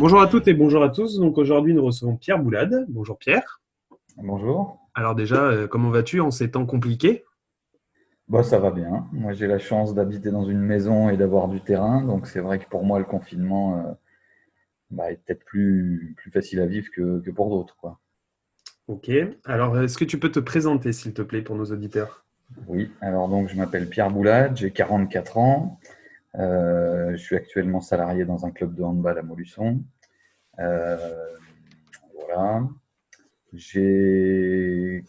Bonjour à toutes et bonjour à tous. Donc aujourd'hui, nous recevons Pierre Boulade. Bonjour Pierre. Bonjour. Alors déjà, euh, comment vas-tu en ces temps compliqués? Bah, Ça va bien. Moi, j'ai la chance d'habiter dans une maison et d'avoir du terrain. Donc c'est vrai que pour moi, le confinement euh, bah, est peut-être plus, plus facile à vivre que, que pour d'autres. Quoi. Ok. Alors, est-ce que tu peux te présenter, s'il te plaît, pour nos auditeurs? Oui. Alors, donc, je m'appelle Pierre Boulade, j'ai 44 ans. Euh, je suis actuellement salarié dans un club de handball à Molusson. Euh, voilà. J'ai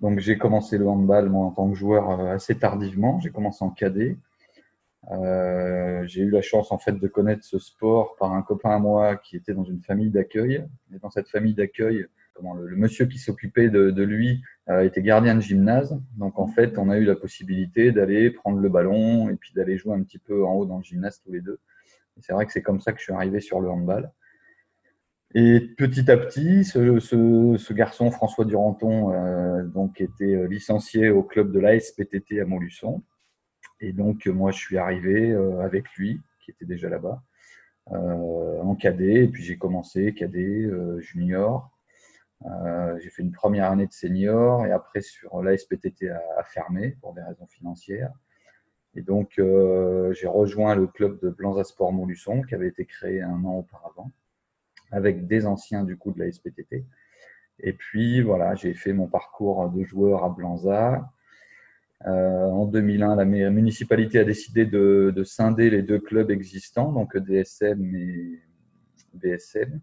donc j'ai commencé le handball en tant que joueur euh, assez tardivement. J'ai commencé en cadet. J'ai eu la chance en fait de connaître ce sport par un copain à moi qui était dans une famille d'accueil. Et dans cette famille d'accueil, le, monsieur qui s'occupait de, lui euh, était gardien de gymnase. Donc en fait, on a eu la possibilité d'aller prendre le ballon et puis d'aller jouer un petit peu en haut dans le gymnase tous les deux. C'est vrai que c'est comme ça que je suis arrivé sur le handball. Et petit à petit, ce, garçon, François Duranton, euh, donc était euh, licencié au club de l'ASPTT à Montluçon. Et donc, moi, je suis arrivé avec lui, qui était déjà là-bas, en cadet. Et puis, j'ai commencé cadet, junior, euh, j'ai fait une première année de senior et après sur l'ASPTT a, fermé pour des raisons financières. Et donc euh, j'ai rejoint le club de Blanza Sport Montluçon qui avait été créé un an auparavant avec des anciens du coup de l'ASPTT. Et puis voilà, j'ai fait mon parcours de joueur à Blanza. Euh, en 2001, la municipalité a décidé de, de, scinder les deux clubs existants, donc DSM et BSM.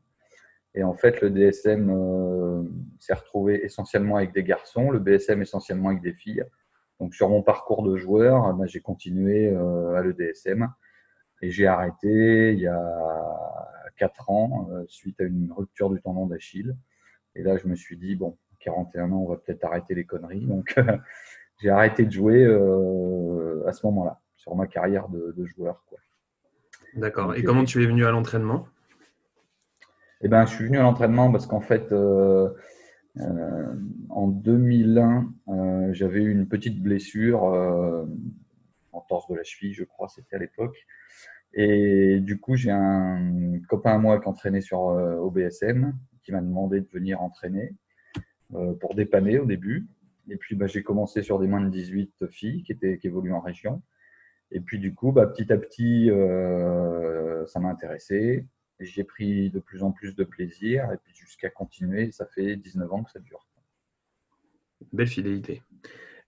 Et en fait, le DSM euh, s'est retrouvé essentiellement avec des garçons, le BSM essentiellement avec des filles. Donc sur mon parcours de joueur, bah, j'ai continué euh, à l'EDSM et j'ai arrêté il y a 4 ans euh, suite à une rupture du tendon d'Achille. Et là, je me suis dit, bon, 41 ans, on va peut-être arrêter les conneries. Donc j'ai arrêté de jouer à ce moment-là, sur ma carrière de, de joueur. D'accord. Et comment tu es venu à l'entraînement? Eh ben, je suis venu à l'entraînement parce qu'en fait, euh, euh, en 2001, euh, j'avais eu une petite blessure en torse de la cheville, je crois, c'était à l'époque. Et du coup, j'ai un copain à moi qui entraînait sur OBSM qui m'a demandé de venir entraîner pour dépanner au début. Et puis, bah, j'ai commencé sur des moins de 18 filles qui, étaient, qui évoluent en région. Et puis, du coup, bah, petit à petit, ça m'a intéressé j'ai pris de plus en plus de plaisir et puis jusqu'à continuer. Ça fait 19 ans que ça dure. Belle fidélité.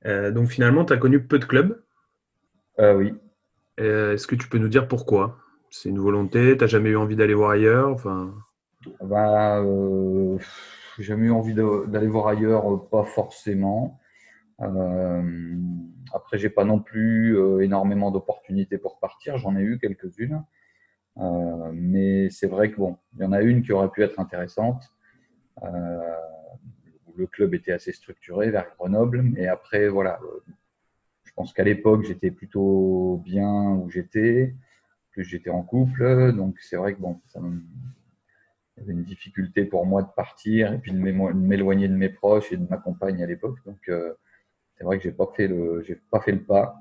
Euh, donc finalement, tu as connu peu de clubs? Euh, Oui. Euh, est-ce que tu peux nous dire pourquoi? C'est une volonté? Tu n'as jamais eu envie d'aller voir ailleurs? Enfin... bah, J'ai jamais eu envie d'aller voir ailleurs, pas forcément. après, j'ai pas non plus énormément d'opportunités pour partir. J'en ai eu quelques-unes. Euh, mais c'est vrai que bon, il y en a une qui aurait pu être intéressante. Euh, le club était assez structuré vers Grenoble, mais après voilà, je pense qu'à l'époque j'étais plutôt bien où j'étais, que j'étais en couple, donc c'est vrai que bon, ça y avait une difficulté pour moi de partir et puis de m'éloigner de mes proches et de ma compagne à l'époque. Donc euh, c'est vrai que j'ai pas fait le, j'ai pas fait le pas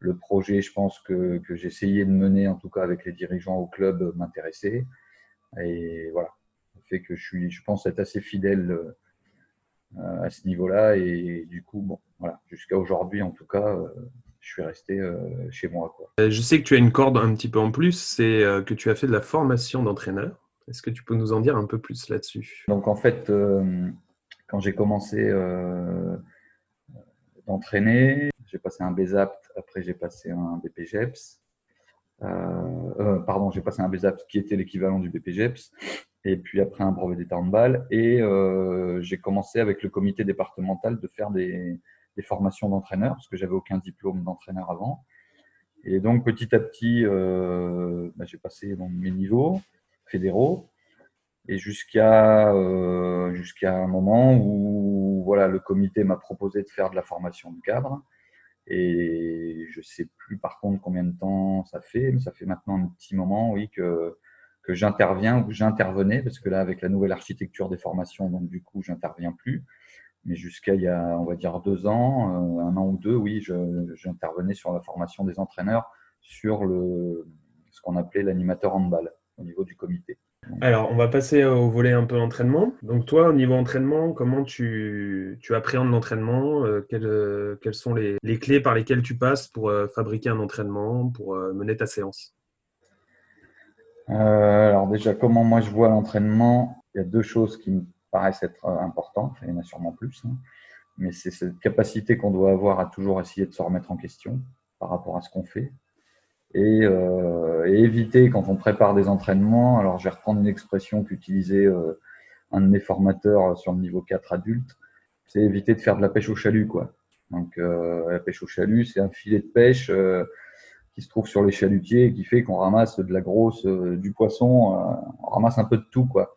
le projet, je pense que, que j'essayais de mener, en tout cas avec les dirigeants au club, m'intéressait. Et voilà, ça fait que je suis, je pense, être assez fidèle euh, à ce niveau-là. Et du coup, bon, voilà, jusqu'à aujourd'hui, en tout cas, euh, je suis resté euh, chez moi. Quoi. Je sais que tu as une corde un petit peu en plus, c'est que tu as fait de la formation d'entraîneur. Est-ce que tu peux nous en dire un peu plus là-dessus? Donc en fait, quand j'ai commencé d'entraîner, j'ai passé un BESAPT, après j'ai passé un BPGEPS. Euh, euh, pardon, j'ai passé un BESAPT qui était l'équivalent du BPGEPS, et puis après un brevet d'état handball. Et euh, j'ai commencé avec le comité départemental de faire des, formations d'entraîneur, parce que j'avais aucun diplôme d'entraîneur avant. Et donc petit à petit, bah, j'ai passé mes niveaux fédéraux. Et jusqu'à un moment où voilà, le comité m'a proposé de faire de la formation de cadre. Et je sais plus par contre combien de temps ça fait, mais ça fait maintenant un petit moment, oui, que, que j'interviens ou que j'intervenais, parce que là, avec la nouvelle architecture des formations, donc du coup, j'interviens plus. Mais jusqu'à il y a, on va dire, deux ans, euh, un an ou deux, oui, j'intervenais sur la formation des entraîneurs sur le, ce qu'on appelait l'animateur handball au niveau du comité. Alors, on va passer au volet un peu entraînement. Donc, toi, au niveau entraînement, comment tu, tu appréhendes l'entraînement? Euh, quelles, euh, quelles, sont les, les, clés par lesquelles tu passes pour euh, fabriquer un entraînement, pour mener ta séance? Alors, déjà, comment moi je vois l'entraînement? Il y a deux choses qui me paraissent être importantes. Il y en a sûrement plus. Hein. Mais c'est cette capacité qu'on doit avoir à toujours essayer de se remettre en question par rapport à ce qu'on fait et, euh, éviter quand on prépare des entraînements. Alors, je vais reprendre une expression qu'utilisait euh, un de mes formateurs sur le niveau 4 adulte, c'est éviter de faire de la pêche au chalut, quoi. Donc, euh, la pêche au chalut, c'est un filet de pêche euh, qui se trouve sur les chalutiers et qui fait qu'on ramasse de la grosse, euh, du poisson, on ramasse un peu de tout, quoi.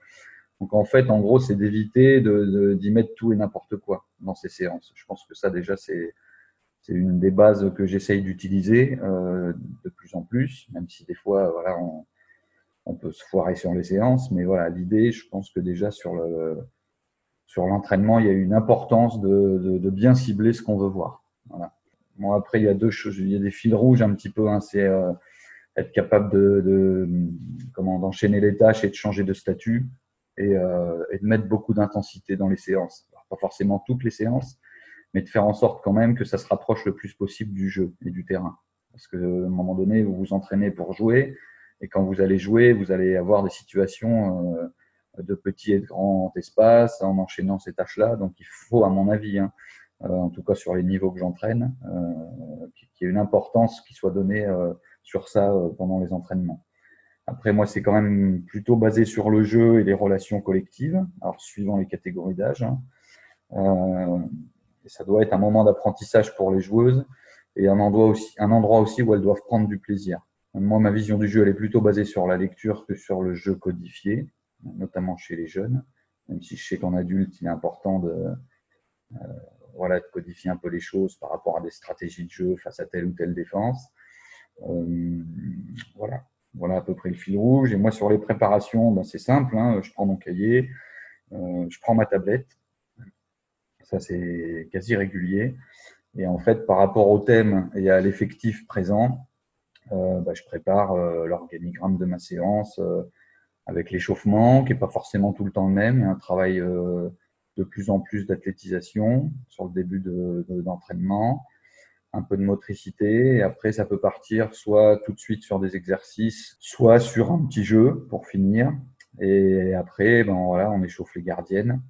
Donc, en fait, en gros, c'est d'éviter d'y de, d'y mettre tout et n'importe quoi dans ces séances. Je pense que ça, déjà, c'est c'est une des bases que j'essaye d'utiliser euh, de plus en plus, même si des fois, voilà, on, on, peut se foirer sur les séances. Mais voilà, l'idée, je pense que déjà sur le sur l'entraînement, il y a une importance de, de, de bien cibler ce qu'on veut voir. Voilà. Bon, après, il y a deux choses, il y a des fils rouges un petit peu. Hein, c'est euh, être capable de, de comment d'enchaîner les tâches et de changer de statut et, euh, et de mettre beaucoup d'intensité dans les séances. Pas forcément toutes les séances, mais de faire en sorte quand même que ça se rapproche le plus possible du jeu et du terrain. Parce que à un moment donné, vous vous entraînez pour jouer, et quand vous allez jouer, vous allez avoir des situations euh, de petits et de grands espaces en enchaînant ces tâches-là. Donc il faut, à mon avis, hein, euh, en tout cas sur les niveaux que j'entraîne, euh, qu'il y ait une importance qui soit donnée euh, sur ça euh, pendant les entraînements. Après, moi, c'est quand même plutôt basé sur le jeu et les relations collectives, alors suivant les catégories d'âge. Hein. Et ça doit être un moment d'apprentissage pour les joueuses et un endroit, aussi, un endroit aussi où elles doivent prendre du plaisir. Moi, ma vision du jeu, elle est plutôt basée sur la lecture que sur le jeu codifié, notamment chez les jeunes. Même si je sais qu'en adulte, il est important de, euh, voilà, de codifier un peu les choses par rapport à des stratégies de jeu face à telle ou telle défense. Euh, voilà. voilà à peu près le fil rouge. Et moi, sur les préparations, ben, c'est simple. Hein. Je prends mon cahier, euh, je prends ma tablette, ça, c'est quasi régulier. Et en fait, par rapport au thème et à l'effectif présent, euh, bah, je prépare euh, l'organigramme de ma séance euh, avec l'échauffement, qui n'est pas forcément tout le temps le même. Il y a un travail de plus en plus d'athlétisation sur le début d'entraînement, de, un peu de motricité. Et après, ça peut partir soit tout de suite sur des exercices, soit sur un petit jeu pour finir. Et après, ben, voilà, on échauffe les gardiennes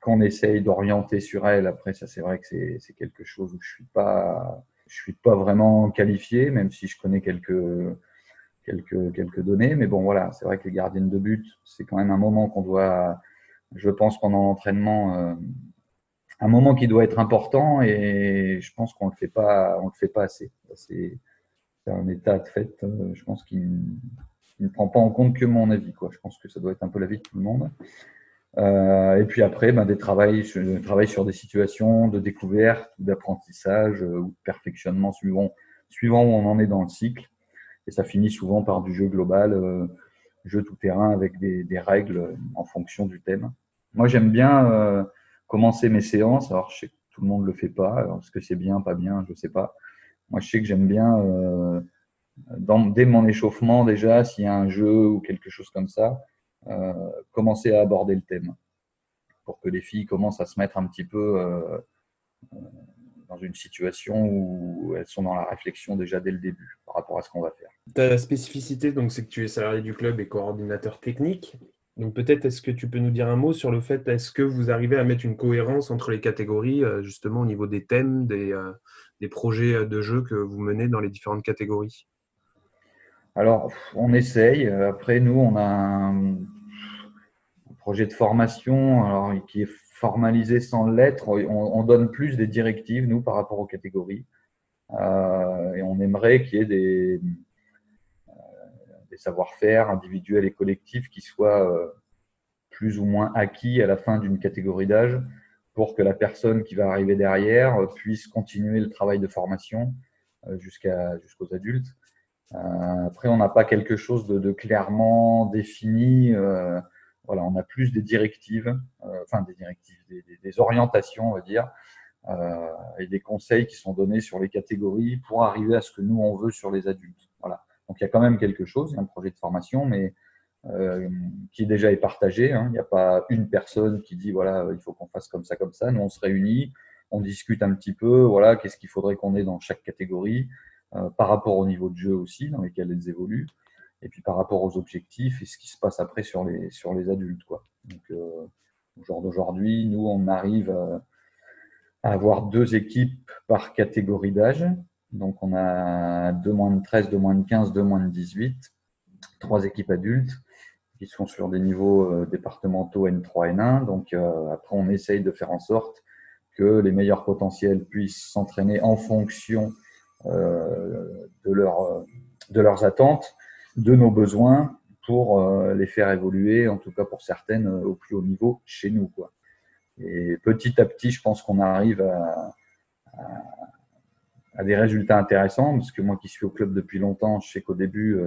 qu'on essaye d'orienter sur elle. Après, ça, c'est vrai que c'est quelque chose où je suis pas, je suis pas vraiment qualifié, même si je connais quelques, quelques, quelques données. Mais bon, voilà, c'est vrai que les gardiennes de but, c'est quand même un moment qu'on doit, je pense, pendant l'entraînement, euh, un moment qui doit être important et je pense qu'on le fait pas, on le fait pas assez. C'est un état de fait, euh, je pense qu'il ne prend pas en compte que mon avis. Quoi. Je pense que ça doit être un peu l'avis de tout le monde. Euh, et puis après, ben, des travails, je travaille sur des situations de découverte, d'apprentissage euh, ou de perfectionnement suivant, suivant où on en est dans le cycle. Et ça finit souvent par du jeu global, euh, jeu tout terrain avec des, des, règles en fonction du thème. Moi, j'aime bien euh, commencer mes séances. Alors, je sais que tout le monde le fait pas. Est-ce que c'est bien, pas bien, je sais pas. Moi, je sais que j'aime bien, euh, dans, dès mon échauffement déjà, s'il y a un jeu ou quelque chose comme ça, commencer à aborder le thème pour que les filles commencent à se mettre un petit peu euh, euh, dans une situation où elles sont dans la réflexion déjà dès le début par rapport à ce qu'on va faire. Ta spécificité, donc, c'est que tu es salarié du club et coordinateur technique. Donc peut-être est-ce que tu peux nous dire un mot sur le fait, est-ce que vous arrivez à mettre une cohérence entre les catégories, justement au niveau des thèmes, des, des projets de jeu que vous menez dans les différentes catégories? Alors, on essaye. Après, nous, on a un, projet de formation alors, qui est formalisé sans lettres. On, on, donne plus des directives, nous, par rapport aux catégories. Euh, et on aimerait qu'il y ait des, euh, savoir-faire individuels et collectifs qui soient, euh, plus ou moins acquis à la fin d'une catégorie d'âge pour que la personne qui va arriver derrière puisse continuer le travail de formation jusqu'à jusqu'aux adultes. après, on n'a pas quelque chose de, clairement défini. Voilà, on a plus des directives, enfin des directives, des, orientations, on va dire, et des conseils qui sont donnés sur les catégories pour arriver à ce que nous on veut sur les adultes. Voilà. Donc il y a quand même quelque chose, il y a un projet de formation, mais euh, qui déjà est partagé. Hein. Il n'y a pas une personne qui dit voilà, il faut qu'on fasse comme ça, comme ça. Nous, on se réunit, on discute un petit peu, voilà, qu'est-ce qu'il faudrait qu'on ait dans chaque catégorie, euh, par rapport au niveau de jeu aussi, dans lesquels elles évoluent, et puis par rapport aux objectifs et ce qui se passe après sur les, sur les adultes. Quoi. Donc, euh, au jour d'aujourd'hui, nous, on arrive à, avoir deux équipes par catégorie d'âge. Donc, on a deux moins de 13, deux moins de 15, deux moins de 18, trois équipes adultes qui sont sur des niveaux euh, départementaux N3, N1. Donc euh, après, on essaye de faire en sorte que les meilleurs potentiels puissent s'entraîner en fonction de, leur, de leurs attentes, de nos besoins, pour les faire évoluer, en tout cas pour certaines, au plus haut niveau chez nous. Quoi. Et petit à petit, je pense qu'on arrive à, à, des résultats intéressants, parce que moi qui suis au club depuis longtemps, je sais qu'au début,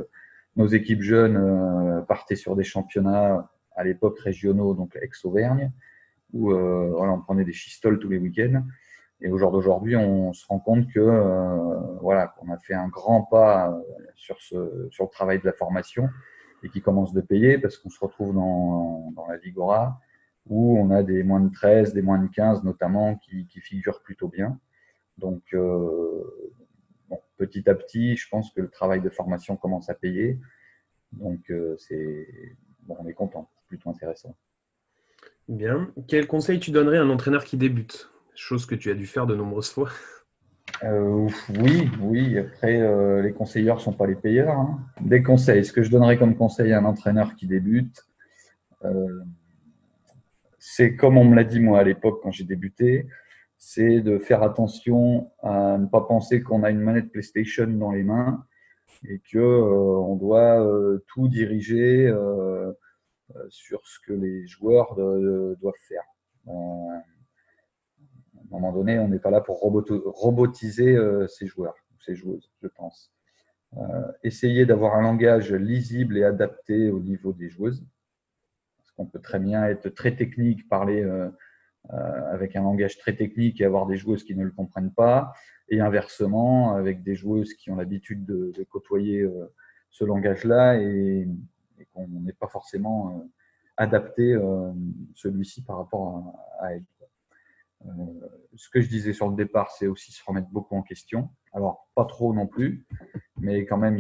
nos équipes jeunes euh, partaient sur des championnats à l'époque régionaux, donc ex-Auvergne, où euh, voilà, on prenait des chistoles tous les week-ends. Et au jour d'aujourd'hui, on se rend compte que euh, voilà, qu'on a fait un grand pas sur, ce, sur le travail de la formation et qui commence de payer parce qu'on se retrouve dans, dans la Ligora où on a des moins de 13, des moins de 15 notamment qui, qui figurent plutôt bien. Donc, euh, petit à petit, je pense que le travail de formation commence à payer. Donc, euh, c'est bon, on est content, c'est plutôt intéressant. Bien. Quel conseil tu donnerais à un entraîneur qui débute? Chose que tu as dû faire de nombreuses fois. Euh, oui, oui. Après, euh, les conseilleurs ne sont pas les payeurs. Hein. Des conseils. Ce que je donnerais comme conseil à un entraîneur qui débute, c'est comme on me l'a dit moi à l'époque quand j'ai débuté, c'est de faire attention à ne pas penser qu'on a une manette PlayStation dans les mains et que euh, on doit euh, tout diriger euh, sur ce que les joueurs doivent faire. À moment donné, on n'est pas là pour robotiser ces joueurs, ces joueuses, je pense. essayer d'avoir un langage lisible et adapté au niveau des joueuses. Parce qu'on peut très bien être très technique, parler euh, avec un langage très technique et avoir des joueuses qui ne le comprennent pas, et inversement, avec des joueuses qui ont l'habitude de, côtoyer euh, ce langage-là et, qu'on n'est pas forcément euh, adapté celui-ci par rapport à, elle. Ce que je disais sur le départ, c'est aussi se remettre beaucoup en question. Alors, pas trop non plus, mais quand même,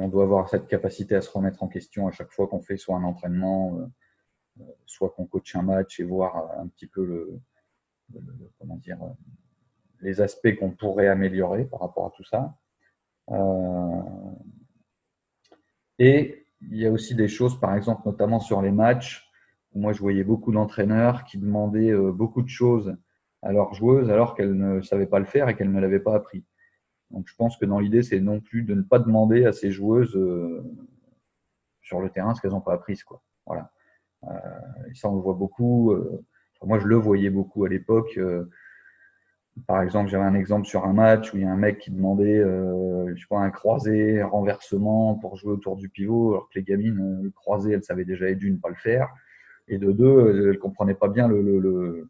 on doit avoir cette capacité à se remettre en question à chaque fois qu'on fait soit un entraînement, soit qu'on coach un match et voir un petit peu le, comment dire, les aspects qu'on pourrait améliorer par rapport à tout ça. Euh, et il y a aussi des choses, par exemple, notamment sur les matchs, où moi je voyais beaucoup d'entraîneurs qui demandaient euh, beaucoup de choses à leurs joueuses alors qu'elles ne savaient pas le faire et qu'elles ne l'avaient pas appris. Donc je pense que dans l'idée, c'est non plus de ne pas demander à ces joueuses euh, sur le terrain ce qu'elles n'ont pas appris. Quoi. Voilà. Euh, et ça, on le voit beaucoup. Euh, moi, je le voyais beaucoup à l'époque. Euh, par exemple, j'avais un exemple sur un match où il y a un mec qui demandait, je sais pas, un croisé, un renversement pour jouer autour du pivot, alors que les gamines, le croisé, elles savaient déjà d'une pas le faire, et de deux, elles comprenaient pas bien le,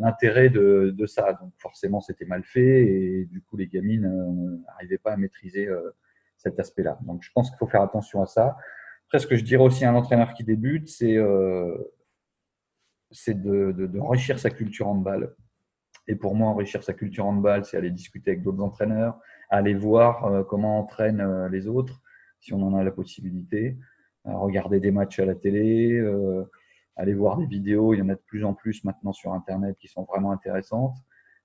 l'intérêt de, ça. Donc forcément, c'était mal fait, et du coup, les gamines n'arrivaient pas à maîtriser cet aspect-là. Donc je pense qu'il faut faire attention à ça. Après, ce que je dirais aussi à un entraîneur qui débute, c'est euh, de, de, enrichir sa culture handball. Et pour moi, enrichir sa culture handball, c'est aller discuter avec d'autres entraîneurs, aller voir euh, comment entraînent euh, les autres, si on en a la possibilité, regarder des matchs à la télé, aller voir des vidéos. Il y en a de plus en plus maintenant sur Internet qui sont vraiment intéressantes.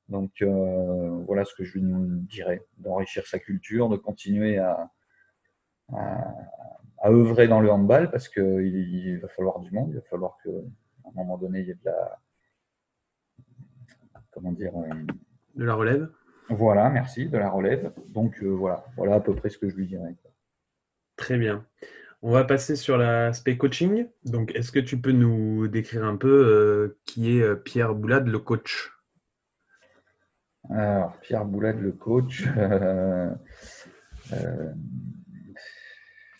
Donc voilà ce que je lui dirais, d'enrichir sa culture, de continuer à, à œuvrer dans le handball parce qu'il il va falloir du monde, il va falloir qu'à un moment donné, il y ait de la. Comment dire euh, De la relève Voilà, merci, de la relève. Donc euh, voilà, voilà à peu près ce que je lui dirais. Très bien. On va passer sur l'aspect coaching. Donc, est-ce que tu peux nous décrire un peu qui est Pierre Boulade, le coach? Alors, Pierre Boulade, le coach,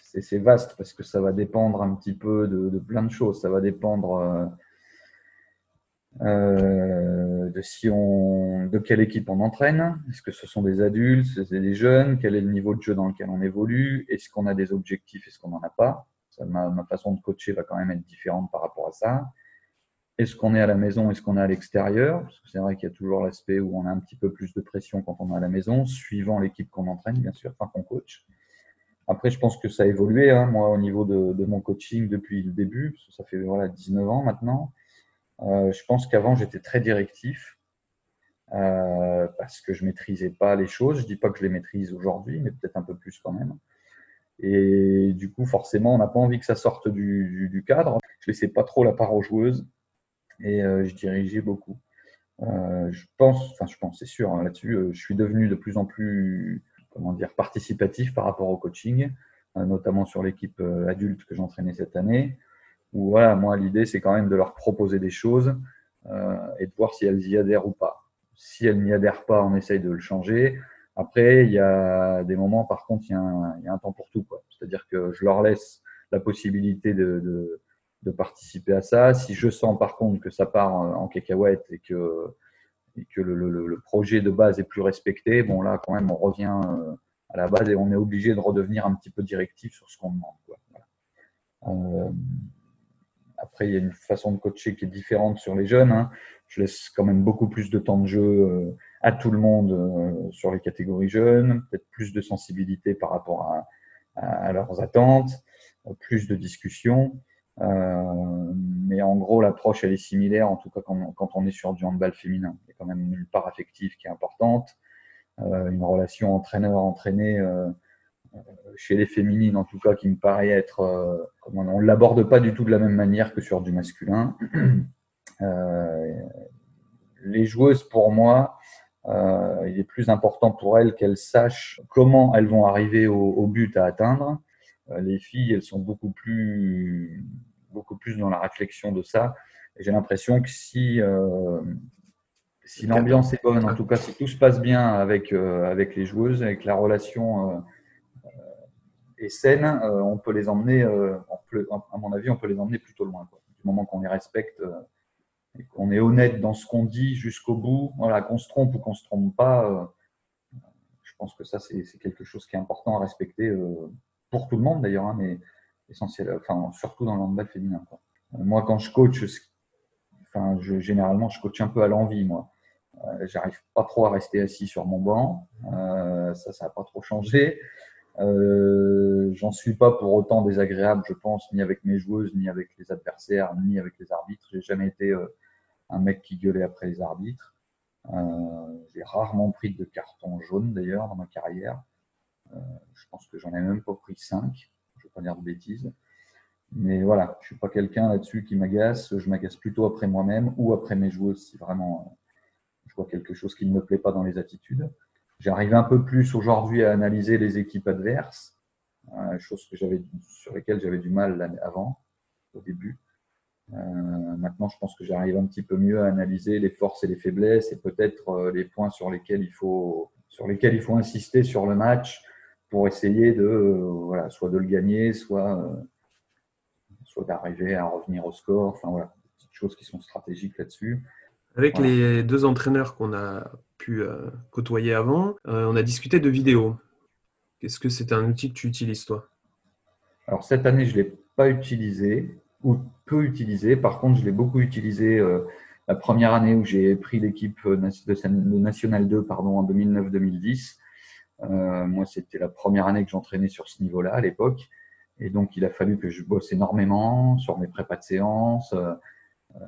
c'est vaste parce que ça va dépendre un petit peu de, plein de choses. Ça va dépendre euh, de si on, de quelle équipe on entraîne. Est-ce que ce sont des adultes, c'est des jeunes? Quel est le niveau de jeu dans lequel on évolue? Est-ce qu'on a des objectifs Est-ce qu'on n'en a pas? Ça, ma, ma, façon de coacher va quand même être différente par rapport à ça. Est-ce qu'on est à la maison Est-ce qu'on est à l'extérieur? Parce que c'est vrai qu'il y a toujours l'aspect où on a un petit peu plus de pression quand on est à la maison, suivant l'équipe qu'on entraîne, bien sûr, enfin qu'on coach. Après, je pense que ça a évolué, hein, moi, au niveau de, mon coaching depuis le début, parce que ça fait voilà, 19 ans maintenant. Euh, je pense qu'avant, j'étais très directif euh, parce que je maîtrisais pas les choses. Je dis pas que je les maîtrise aujourd'hui, mais peut-être un peu plus quand même. Et du coup, forcément, on n'a pas envie que ça sorte du, cadre. Je laissais pas trop la part aux joueuses et euh, je dirigeais beaucoup. je pense, enfin, je pense, c'est sûr hein, là-dessus. je suis devenu de plus en plus comment dire, participatif par rapport au coaching, notamment sur l'équipe adulte que j'entraînais cette année. Où voilà, moi, l'idée, c'est quand même de leur proposer des choses euh, et de voir si elles y adhèrent ou pas. Si elles n'y adhèrent pas, on essaye de le changer. Après, il y a des moments, par contre, il y a un, temps pour tout. C'est-à-dire que je leur laisse la possibilité de, participer à ça. Si je sens, par contre, que ça part en cacahuète et que le, projet de base est plus respecté, bon là quand même on revient euh, à la base et on est obligé de redevenir un petit peu directif sur ce qu'on demande. Quoi. Euh, après, il y a une façon de coacher qui est différente sur les jeunes. Hein. Je laisse quand même beaucoup plus de temps de jeu euh, à tout le monde euh, sur les catégories jeunes, peut-être plus de sensibilité par rapport à, leurs attentes, plus de discussions. Euh, mais en gros, l'approche, elle est similaire, en tout cas quand, on est sur du handball féminin. Il y a quand même une part affective qui est importante, euh, une relation entraîneur-entraîné euh, chez les féminines, en tout cas, qui me paraît être... Euh, on ne l'aborde pas du tout de la même manière que sur du masculin. les joueuses, pour moi, il est plus important pour elles qu'elles sachent comment elles vont arriver au, au but à atteindre euh, les filles, elles sont beaucoup plus, beaucoup plus dans la réflexion de ça. Et j'ai l'impression que si, euh, si l'ambiance est bonne, en tout cas, si tout se passe bien avec, euh, avec les joueuses, avec la relation est saine, on peut les emmener, à mon avis, on peut les emmener plutôt loin. Du moment qu'on les respecte et qu'on est honnête dans ce qu'on dit jusqu'au bout, voilà, qu'on se trompe ou qu'on se trompe pas, je pense que ça, c'est quelque chose qui est important à respecter pour tout le monde d'ailleurs, hein, mais essentiel, enfin, surtout dans le féminin. Euh, moi, quand je coach, enfin, généralement, je coach un peu à l'envie, moi. Euh, J'arrive pas trop à rester assis sur mon banc. Euh, ça, ça n'a pas trop changé. Euh, J'en suis pas pour autant désagréable, je pense, ni avec mes joueuses, ni avec les adversaires, ni avec les arbitres. J'ai jamais été euh, un mec qui gueulait après les arbitres. Euh, J'ai rarement pris de carton jaune d'ailleurs dans ma carrière. Je pense que j'en ai même pas pris 5. Je ne vais pas dire de bêtises. Mais voilà, je suis pas quelqu'un là-dessus qui m'agace. Je m'agace plutôt après moi-même ou après mes joueuses si vraiment je vois quelque chose qui ne me plaît pas dans les attitudes. J'arrive un peu plus aujourd'hui à analyser les équipes adverses, euh, chose sur lesquelles j'avais du mal avant, au début. Euh, maintenant, je pense que j'arrive un petit peu mieux à analyser les forces et les faiblesses et peut-être les points sur lesquels il faut, sur lesquels il faut insister sur le match pour essayer de, voilà, soit de le gagner, soit, euh, soit d'arriver à revenir au score. Enfin voilà, des petites choses qui sont stratégiques là-dessus. Avec les deux entraîneurs qu'on a pu euh, côtoyer avant, euh, on a discuté de vidéo. Est-ce que c'est un outil que tu utilises toi? Alors cette année, je ne l'ai pas utilisé ou peu utilisé. Par contre, je l'ai beaucoup utilisé la première année où j'ai pris l'équipe de National 2 pardon, en 2009-2010. Euh, moi, c'était la première année que j'entraînais sur ce niveau-là à l'époque. Et donc, il a fallu que je bosse énormément sur mes prépas de séance, euh, euh,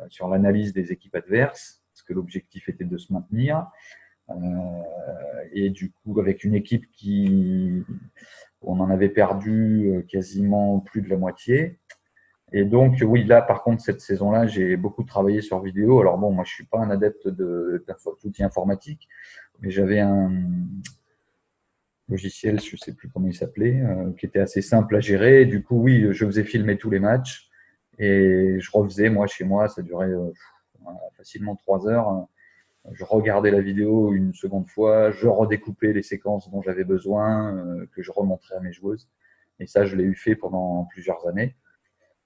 sur l'analyse des équipes adverses, parce que l'objectif était de se maintenir. Euh, et du coup, avec une équipe qui, on en avait perdu euh, quasiment plus de la moitié. Et donc, oui, là, par contre, cette saison-là, j'ai beaucoup travaillé sur vidéo. Alors bon, moi, je suis pas un adepte d'outils informatiques, mais j'avais un, logiciel, je sais plus comment il s'appelait, qui était assez simple à gérer. du coup, oui, je faisais filmer tous les matchs et je refaisais, moi, chez moi, ça durait facilement trois heures. Je regardais la vidéo une seconde fois, je redécoupais les séquences dont j'avais besoin, que je remontrais à mes joueuses. Et ça, je l'ai eu fait pendant plusieurs années.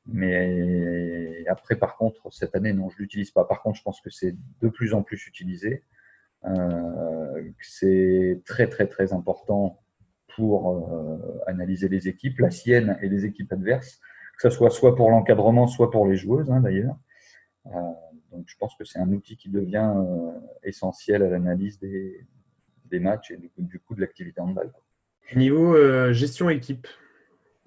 Mais après, par contre, cette année, non, je l'utilise pas. Par contre, je pense que c'est de plus en plus utilisé. Euh, c'est très, très, très important pour euh, analyser les équipes, la sienne et les équipes adverses, que ce soit soit pour l'encadrement, soit pour les joueuses, hein, d'ailleurs. Euh, donc, je pense que c'est un outil qui devient essentiel à l'analyse des, des, matchs et du coup, de l'activité en balle. Niveau gestion équipe,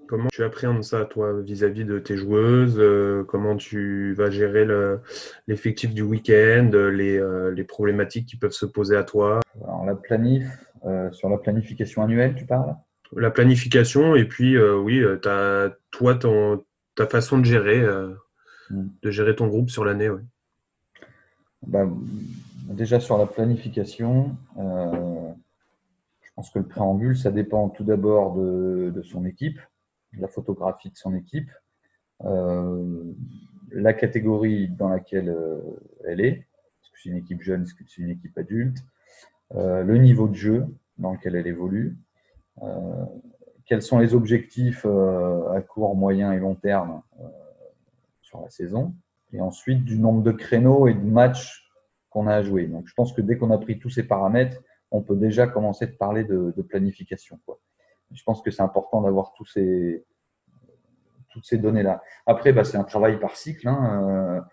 Comment tu appréhendes ça, toi, vis-à-vis de tes joueuses euh, Comment tu vas gérer l'effectif du week-end, les, euh, les, problématiques qui peuvent se poser à toi? Alors, la planif, euh, sur la planification annuelle, tu parles? La planification, et puis, oui, as, toi, ton, ta façon de gérer, hmm. de gérer ton groupe sur l'année. Bah, déjà, sur la planification, je pense que le préambule, ça dépend tout d'abord de, de son équipe la photographie de son équipe, euh, la catégorie dans laquelle euh, elle est, est-ce que c'est une équipe jeune, est-ce que c'est une équipe adulte, euh, le niveau de jeu dans lequel elle évolue, quels sont les objectifs à court, moyen et long terme sur la saison, et ensuite du nombre de créneaux et de matchs qu'on a à jouer. Donc je pense que dès qu'on a pris tous ces paramètres, on peut déjà commencer de parler de, planification. Je pense que c'est important d'avoir tous ces, toutes ces données-là. Après, bah, c'est un travail par cycle. Hein,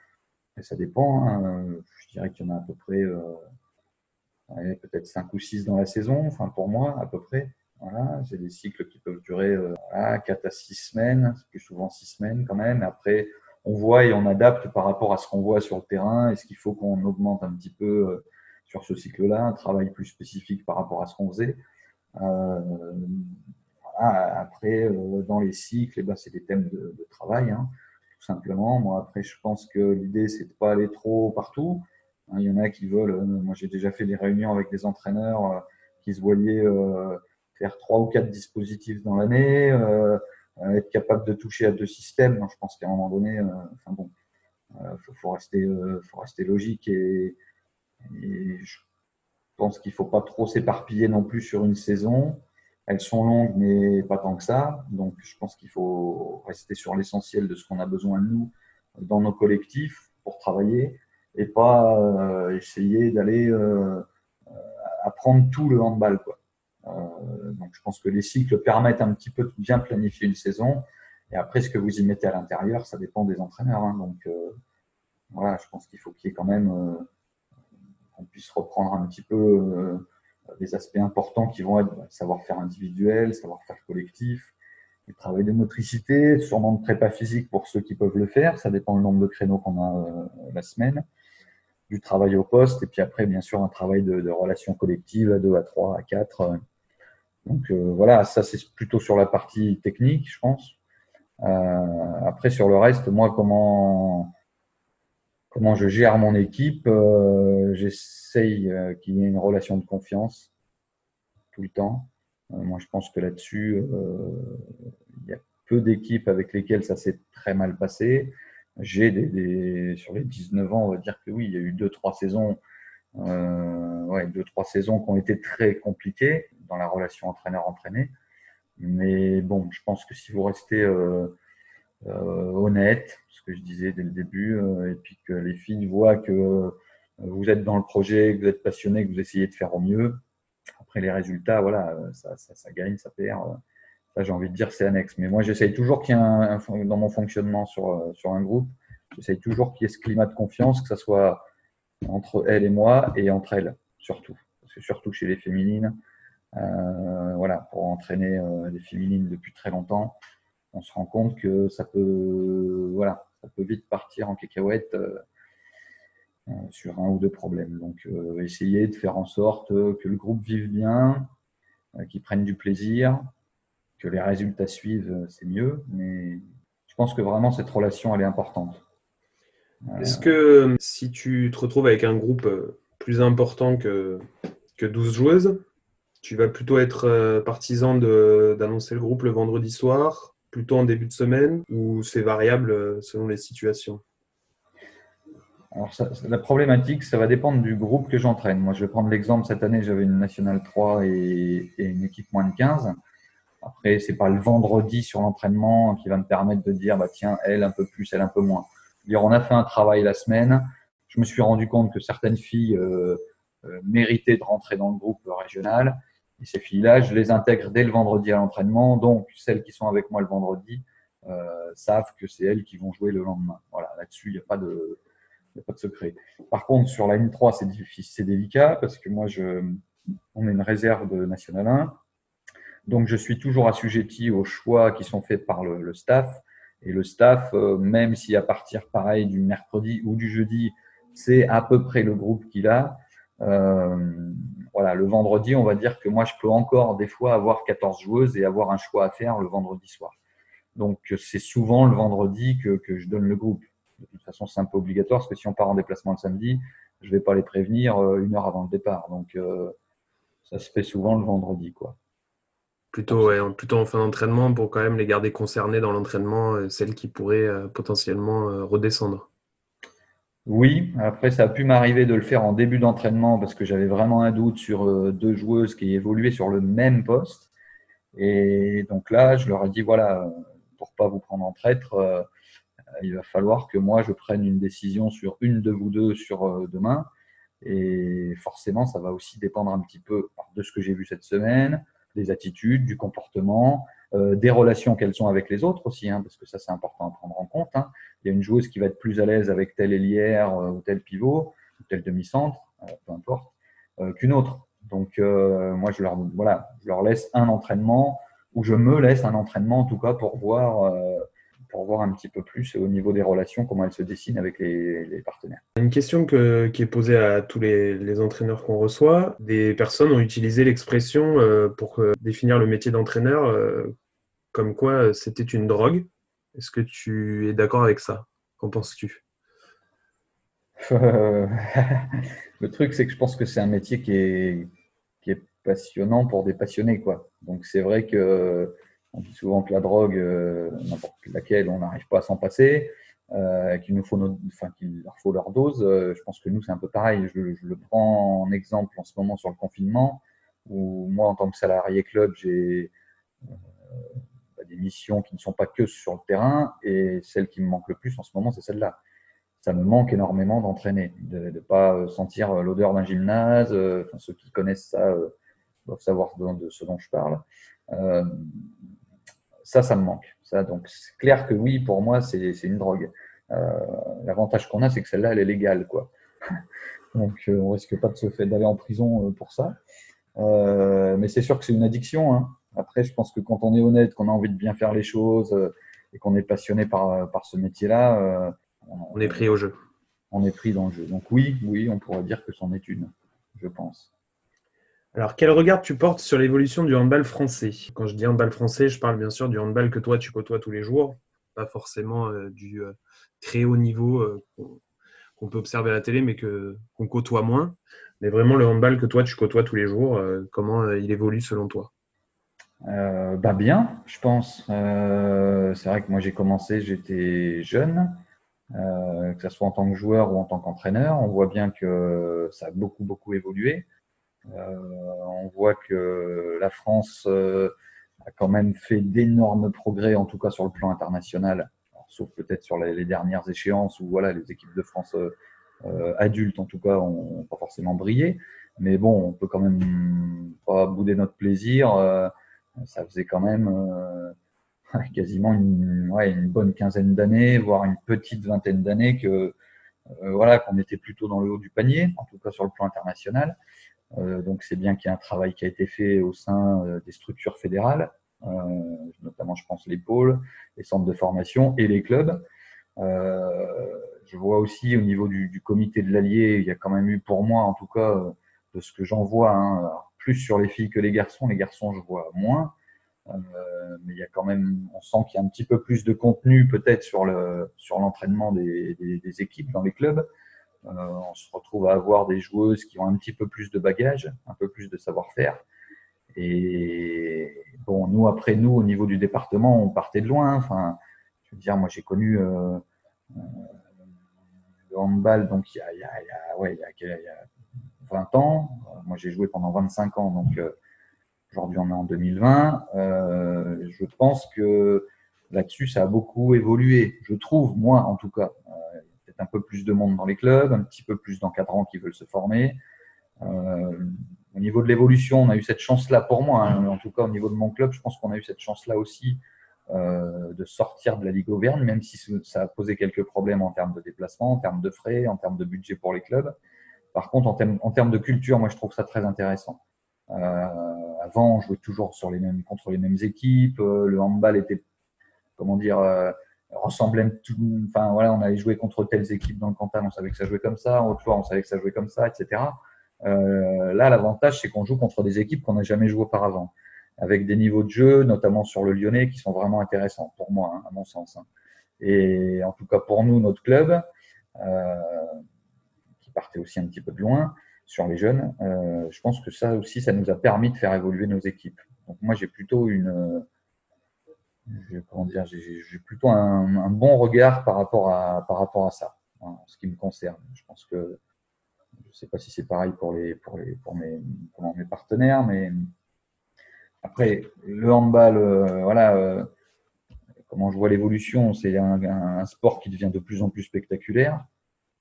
euh, ça dépend. Hein. je dirais qu'il y en a à peu près euh, peut-être 5 ou 6 dans la saison, enfin pour moi, à peu près. Voilà, c'est des cycles qui peuvent durer euh, 4 à 6 semaines, plus souvent 6 semaines quand même. Après, on voit et on adapte par rapport à ce qu'on voit sur le terrain. Est-ce qu'il faut qu'on augmente un petit peu euh, sur ce cycle-là, un travail plus spécifique par rapport à ce qu'on faisait? Euh, après, euh, dans les cycles, eh ben, c'est des thèmes de, travail, hein, tout simplement. Moi, après, je pense que l'idée, c'est de pas aller trop partout. Hein, il y en a qui veulent. Euh, moi, j'ai déjà fait des réunions avec des entraîneurs qui se voyaient faire trois ou quatre dispositifs dans l'année, être capable de toucher à deux systèmes. je pense qu'à un moment donné, enfin bon, faut, faut, rester, faut rester logique et, et je pense qu'il faut pas trop s'éparpiller non plus sur une saison. Elles sont longues, mais pas tant que ça. Donc, je pense qu'il faut rester sur l'essentiel de ce qu'on a besoin de nous dans nos collectifs pour travailler et pas euh, essayer d'aller euh, apprendre tout le handball. Quoi. Euh, donc, je pense que les cycles permettent un petit peu de bien planifier une saison. Et après, ce que vous y mettez à l'intérieur, ça dépend des entraîneurs. Hein. Donc, voilà, je pense qu'il faut qu'il y ait quand même qu'on puisse reprendre un petit peu euh, des aspects importants qui vont être bah, savoir-faire individuel, savoir-faire collectif, le travail de motricité, sûrement de prépa physique pour ceux qui peuvent le faire, ça dépend du nombre de créneaux qu'on a euh, la semaine, du travail au poste, et puis après, bien sûr, un travail de, relations collectives à 2, à 3, à 4. Donc euh, voilà, ça c'est plutôt sur la partie technique, je pense. après, sur le reste, moi, comment comment je gère mon équipe. Euh, j'essaye euh, qu'il y ait une relation de confiance tout le temps. Euh, moi, je pense que là-dessus, il y a peu d'équipes avec lesquelles ça s'est très mal passé. J'ai des, sur les 19 ans, on va dire que oui, il y a eu deux, trois saisons, ouais, deux, trois saisons qui ont été très compliquées dans la relation entraîneur-entraîné. Mais bon, je pense que si vous restez euh, honnête, ce que je disais dès le début, euh, et puis que les filles voient que euh, vous êtes dans le projet, que vous êtes passionné, que vous essayez de faire au mieux. Après, les résultats, voilà, ça, ça, ça gagne, ça perd. Ça, j'ai envie de dire, c'est annexe. Mais moi, j'essaye toujours qu'il y ait un, dans mon fonctionnement sur, sur un groupe, j'essaye toujours qu'il y ait ce climat de confiance, que ce soit entre elle et moi et entre elles, surtout. Parce que surtout chez les féminines, euh, voilà, pour entraîner euh, les féminines depuis très longtemps, on se rend compte que ça peut, voilà, ça peut vite partir en cacahuète euh, euh, sur un ou deux problèmes. Donc, euh, essayer de faire en sorte que le groupe vive bien, qu'il prenne du plaisir, que les résultats suivent, c'est mieux. Mais je pense que vraiment cette relation, elle est importante. Est-ce que si tu te retrouves avec un groupe plus important que, que 12 joueuses, Tu vas plutôt être partisan d'annoncer le groupe le vendredi soir, plutôt en début de semaine, ou c'est variable selon les situations? Alors, la problématique, ça va dépendre du groupe que j'entraîne. Moi, je vais prendre l'exemple, cette année, j'avais une nationale 3 et, une équipe moins de 15. Après, c'est pas le vendredi sur l'entraînement qui va me permettre de dire, bah, tiens, elle un peu plus, elle un peu moins. Dire, on a fait un travail la semaine. Je me suis rendu compte que certaines filles euh, euh, méritaient de rentrer dans le groupe régional. Et ces filles-là, je les intègre dès le vendredi à l'entraînement. Donc, celles qui sont avec moi le vendredi euh, savent que c'est elles qui vont jouer le lendemain. Voilà, là-dessus, il n'y a pas de, il n'y a pas de secret. Par contre, sur la ligne 3, c'est c'est délicat parce que moi, je, on est une réserve de National 1. Donc, je suis toujours assujetti aux choix qui sont faits par le, staff. Et le staff, euh, même si à partir pareil du mercredi ou du jeudi, c'est à peu près le groupe qu'il a. Euh, voilà, le vendredi, on va dire que moi, je peux encore des fois avoir 14 joueuses et avoir un choix à faire le vendredi soir. Donc, c'est souvent le vendredi que, je donne le groupe de toute façon, c'est un peu obligatoire parce que si on part en déplacement le samedi, je ne vais pas les prévenir euh, une heure avant le départ. Donc, euh, ça se fait souvent le vendredi. quoi. Plutôt, plutôt en fin d'entraînement pour quand même les garder concernés dans l'entraînement, celles qui pourraient potentiellement redescendre. Oui, après ça a pu m'arriver de le faire en début d'entraînement parce que j'avais vraiment un doute sur deux joueuses qui évoluaient sur le même poste. Et donc là, je leur ai dit voilà, pour pas vous prendre en traître, il va falloir que moi je prenne une décision sur une de vous deux sur euh, demain. Et forcément, ça va aussi dépendre un petit peu de ce que j'ai vu cette semaine, des attitudes, du comportement, euh, des relations qu'elles ont avec les autres aussi, hein, parce que ça c'est important à prendre en compte. Hein. Il y a une joueuse qui va être plus à l'aise avec tel ailière euh, ou tel pivot, ou tel demi-centre, peu importe, qu'une autre. Donc moi je leur, voilà, je leur laisse un entraînement, ou je me laisse un entraînement en tout cas pour voir pour voir un petit peu plus au niveau des relations, comment elles se dessinent avec les, partenaires. Une question qui est posée à tous les, entraîneurs qu'on reçoit. Des personnes ont utilisé l'expression euh, pour euh, définir le métier d'entraîneur euh, comme quoi c'était une drogue. Est-ce que tu es d'accord avec ça? Qu'en penses-tu? Le truc, c'est que je pense que c'est un métier qui est, passionnant pour des passionnés. Quoi. Donc c'est vrai que on dit souvent que la drogue, euh, n'importe laquelle, on n'arrive pas à s'en passer, euh, qu'il nous faut, qu'il leur faut leur dose. Euh, je pense que nous, c'est un peu pareil. Je, le prends en exemple en ce moment sur le confinement, où moi, en tant que salarié club, j'ai des missions qui ne sont pas que sur le terrain, et celle qui me manque le plus en ce moment, c'est celle-là. Ça me manque énormément d'entraîner, de ne pas sentir l'odeur d'un gymnase. Enfin, ceux qui connaissent ça doivent savoir de, ce dont je parle ça, ça me manque. Ça, donc, c'est clair que oui, pour moi, c'est une drogue. Euh, l'avantage qu'on a, c'est que celle-là, elle est légale. Quoi. donc, euh, on risque pas de se faire d'aller en prison euh, pour ça. mais c'est sûr que c'est une addiction. Hein. Après, je pense que quand on est honnête, qu'on a envie de bien faire les choses et qu'on est passionné par, par ce métier-là, on, est pris au jeu. On est pris dans le jeu. Donc oui, oui, on pourrait dire que c'en est une, je pense. Alors, quel regard tu portes sur l'évolution du handball français? Quand je dis handball français, je parle bien sûr du handball que toi, tu côtoies tous les jours, pas forcément euh, du euh, très haut niveau euh, qu'on peut observer à la télé, mais qu'on côtoie moins. Mais vraiment le handball que toi, tu côtoies tous les jours, comment il évolue selon toi? Bah bien, je pense. c'est vrai que moi j'ai commencé, j'étais jeune, que ce soit en tant que joueur ou en tant qu'entraîneur. On voit bien que ça a beaucoup beaucoup évolué. Euh, on voit que la France euh, a quand même fait d'énormes progrès, en tout cas sur le plan international, sauf peut-être sur les, dernières échéances où voilà, les équipes de France euh, adultes, en tout cas, ont pas forcément brillé. Mais bon, on peut quand même pas bouder notre plaisir. Ça faisait quand même quasiment une, ouais, une, bonne quinzaine d'années, voire une petite vingtaine d'années que voilà qu'on était plutôt dans le haut du panier, en tout cas sur le plan international. Euh, donc c'est bien qu'il y ait un travail qui a été fait au sein euh, des structures fédérales, euh, notamment je pense les pôles, les centres de formation et les clubs. je vois aussi au niveau du, comité de l'Allier, il y a quand même eu pour moi en tout cas de ce que j'en vois, hein, plus sur les filles que les garçons. Les garçons, je vois moins. mais il y a quand même, on sent qu'il y a un petit peu plus de contenu peut-être sur le sur l'entraînement des, des, équipes dans les clubs. Euh, on se retrouve à avoir des joueuses qui ont un petit peu plus de bagages, un peu plus de savoir-faire. Et bon, nous, après nous, au niveau du département, on partait de loin. Enfin, je veux dire, moi, j'ai connu euh, le handball donc il y a, il y a, ouais, il y a 20 ans. Moi, j'ai joué pendant 25 ans, donc aujourd'hui, on est en 2020. je pense que là-dessus, ça a beaucoup évolué. Je trouve, moi, en tout cas, peut-être un peu plus de monde dans les clubs, un petit peu plus d'encadrants qui veulent se former. Euh, au niveau de l'évolution, on a eu cette chance-là pour moi. Hein. En tout cas, au niveau de mon club, je pense qu'on a eu cette chance-là aussi euh, de sortir de la Ligue Auvergne, même si ça a posé quelques problèmes en termes de déplacement, en termes de frais, en termes de budget pour les clubs. Par contre, en termes, en termes de culture, moi, je trouve ça très intéressant. Euh, avant, on jouait toujours sur les mêmes, contre les mêmes équipes. Euh, le handball était, comment dire, euh, ressemblait tout. Enfin, voilà, on allait jouer contre telles équipes dans le Cantal, on savait que ça jouait comme ça. En Haute-Loire, on savait que ça jouait comme ça, etc. Euh, là, l'avantage, c'est qu'on joue contre des équipes qu'on n'a jamais joué auparavant, avec des niveaux de jeu, notamment sur le Lyonnais, qui sont vraiment intéressants pour moi, hein, à mon sens. Hein. Et en tout cas pour nous, notre club, euh, qui partait aussi un petit peu de loin sur les jeunes, euh, je pense que ça aussi, ça nous a permis de faire évoluer nos équipes. Donc moi, j'ai plutôt une, comment dire, j'ai plutôt un, bon regard par rapport à par rapport à ça, en ce qui me concerne. Je pense que je ne sais pas si c'est pareil pour, les, pour, les, pour, mes, pour mes partenaires, mais après, le handball, euh, voilà, euh, comment je vois l'évolution, c'est un, un, sport qui devient de plus en plus spectaculaire.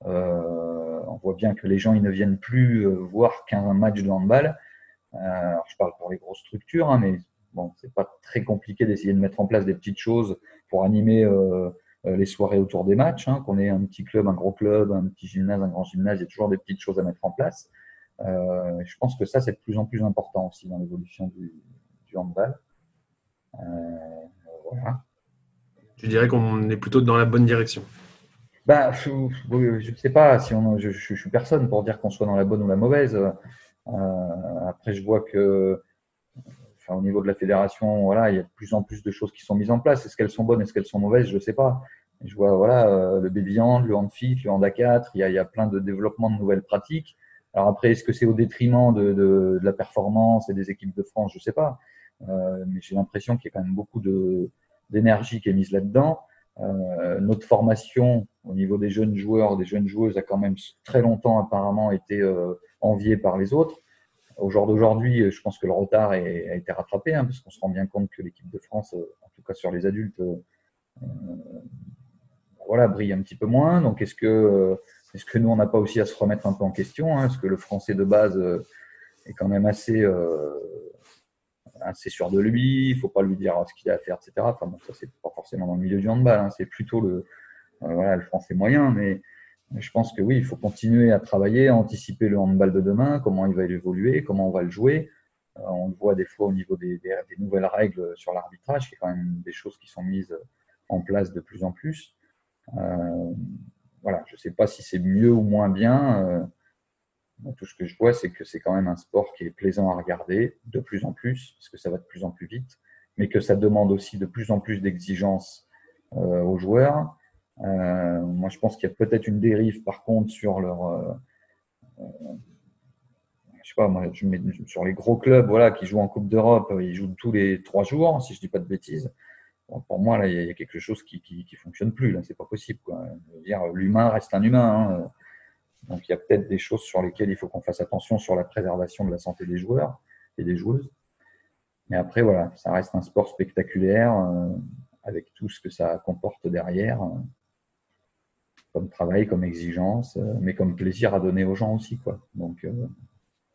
Euh, voit bien que les gens ils ne viennent plus euh, voir qu'un match de handball. alors, je parle pour les grosses structures, hein, mais bon, c'est pas très compliqué d'essayer de mettre en place des petites choses pour animer euh, les soirées autour des matchs, hein, qu'on ait un petit club, un gros club, un petit gymnase, un grand gymnase, il y a toujours des petites choses à mettre en place. Euh, je pense que ça, c'est de plus en plus important aussi dans l'évolution du, du, handball. Euh, voilà. Tu dirais qu'on est plutôt dans la bonne direction bah, je ne sais pas si on, je, je, suis personne pour dire qu'on soit dans la bonne ou la mauvaise. Euh, après, je vois que, enfin, au niveau de la fédération, voilà, il y a de plus en plus de choses qui sont mises en place. Est-ce qu'elles sont bonnes, est-ce qu'elles sont mauvaises, je ne sais pas. Je vois voilà, euh, le baby le hand fit, le hand A4, il y, a, il y a plein de développements de nouvelles pratiques. Alors après, est-ce que c'est au détriment de, de, de, la performance et des équipes de France Je ne sais pas. Euh, mais j'ai l'impression qu'il y a quand même beaucoup d'énergie qui est mise là-dedans. Euh, notre formation au niveau des jeunes joueurs, des jeunes joueuses a quand même très longtemps apparemment été euh, enviée par les autres. Au jour d'aujourd'hui, je pense que le retard est, a été rattrapé, hein, parce qu'on se rend bien compte que l'équipe de France, en tout cas sur les adultes, euh, voilà, brille un petit peu moins. Donc, est-ce que, euh, est-ce que nous, on n'a pas aussi à se remettre un peu en question hein Est-ce que le français de base euh, est quand même assez, assez sûr de lui Il ne faut pas lui dire ce qu'il a à faire, etc. Enfin, bon, ça, c'est pas forcément dans le milieu du handball. Hein, c'est plutôt le, voilà, le français moyen. Mais je pense que oui, il faut continuer à travailler, à anticiper le handball de demain, comment il va évoluer, comment on va le jouer. on le voit des fois au niveau des, nouvelles règles sur l'arbitrage, y a quand même des choses qui sont mises en place de plus en plus. Euh, voilà, je ne sais pas si c'est mieux ou moins bien. Euh, tout ce que je vois, c'est que c'est quand même un sport qui est plaisant à regarder de plus en plus, parce que ça va de plus en plus vite, mais que ça demande aussi de plus en plus d'exigences euh, aux joueurs. Euh, moi, je pense qu'il y a peut-être une dérive, par contre, sur leur. Euh, je sais pas, moi, je sur les gros clubs voilà, qui jouent en Coupe d'Europe, ils jouent tous les trois jours, si je ne dis pas de bêtises pour moi, là, il y a quelque chose qui ne fonctionne plus. Là, c'est pas possible. dire, l'humain reste un humain. Hein. Donc, il y a peut-être des choses sur lesquelles il faut qu'on fasse attention sur la préservation de la santé des joueurs et des joueuses. Mais après, voilà, ça reste un sport spectaculaire euh, avec tout ce que ça comporte derrière, euh, comme travail, comme exigence, euh, mais comme plaisir à donner aux gens aussi. Quoi. Donc, il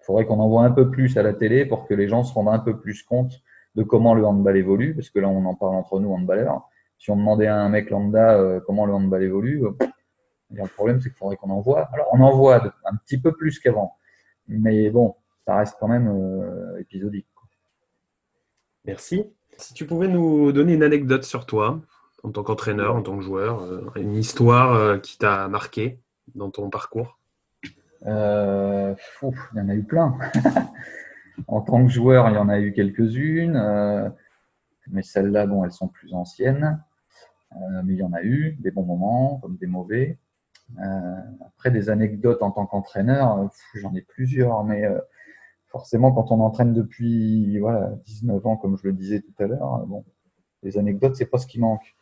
faudrait qu'on en voit un peu plus à la télé pour que les gens se rendent un peu plus compte de comment le handball évolue, parce que là, on en parle entre nous, handballeurs. Si on demandait à un mec lambda euh, comment le handball évolue, euh, le problème, c'est qu'il faudrait qu'on en voit. Alors, on en voit un petit peu plus qu'avant, mais bon, ça reste quand même euh, épisodique. Merci. Si tu pouvais nous donner une anecdote sur toi, en tant qu'entraîneur, en tant que joueur, une histoire qui t'a marqué dans ton parcours? Euh, Il y en a eu plein. En tant que joueur, il y en a eu quelques-unes, euh, mais celles-là, bon, elles sont plus anciennes. Euh, mais il y en a eu, des bons moments comme des mauvais. Euh, après, des anecdotes en tant qu'entraîneur, j'en ai plusieurs, mais forcément, quand on entraîne depuis voilà, 19 ans, comme je le disais tout à l'heure, bon, les anecdotes, c'est pas ce qui manque.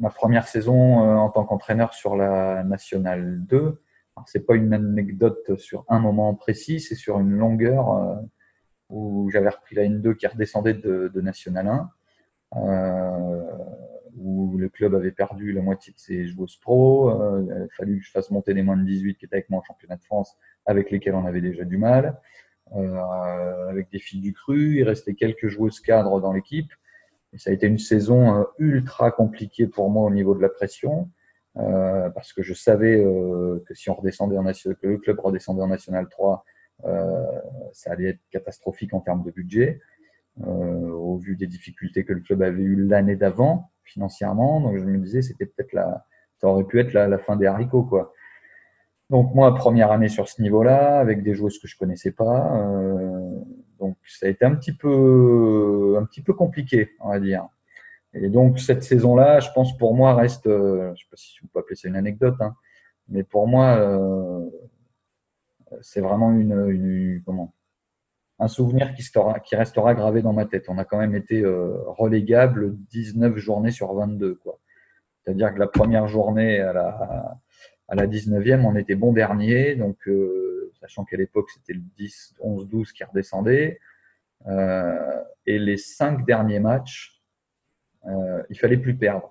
Ma première saison euh, en tant qu'entraîneur sur la Nationale 2, c'est pas une anecdote sur un moment précis, c'est sur une longueur euh, où j'avais repris la N2 qui redescendait de, de National 1, euh, où le club avait perdu la moitié de ses joueuses pro. Il a fallu que je fasse monter les moins de 18 qui étaient avec moi en championnat de France, avec lesquels on avait déjà du mal. Avec des filles du cru, il restait quelques joueuses cadres dans l'équipe. Et ça a été une saison euh, ultra compliquée pour moi au niveau de la pression, euh, parce que je savais euh, que si on redescendait en national, que le club redescendait en National 3, euh, ça allait être catastrophique en termes de budget, au vu des difficultés que le club avait eues l'année d'avant financièrement. Donc je me disais, c'était peut-être la, ça aurait pu être la, la fin des haricots, quoi. Donc moi, première année sur ce niveau-là, avec des joueuses que je connaissais pas, euh, donc ça a été un petit peu, un petit peu compliqué, on va dire. Et donc cette saison-là, je pense pour moi reste, euh, je sais pas si vous pouvez appeler ça une anecdote, hein, mais pour moi, euh, c'est vraiment une, comment, un souvenir qui, qui restera gravé dans ma tête. On a quand même été euh, relégable 19 journées sur 22, quoi. C'est-à-dire que la première journée à la à la 19e, on était bon dernier, donc euh, sachant qu'à l'époque c'était le 10, 11, 12 qui redescendait. Euh, et les cinq derniers matchs, euh, il fallait plus perdre.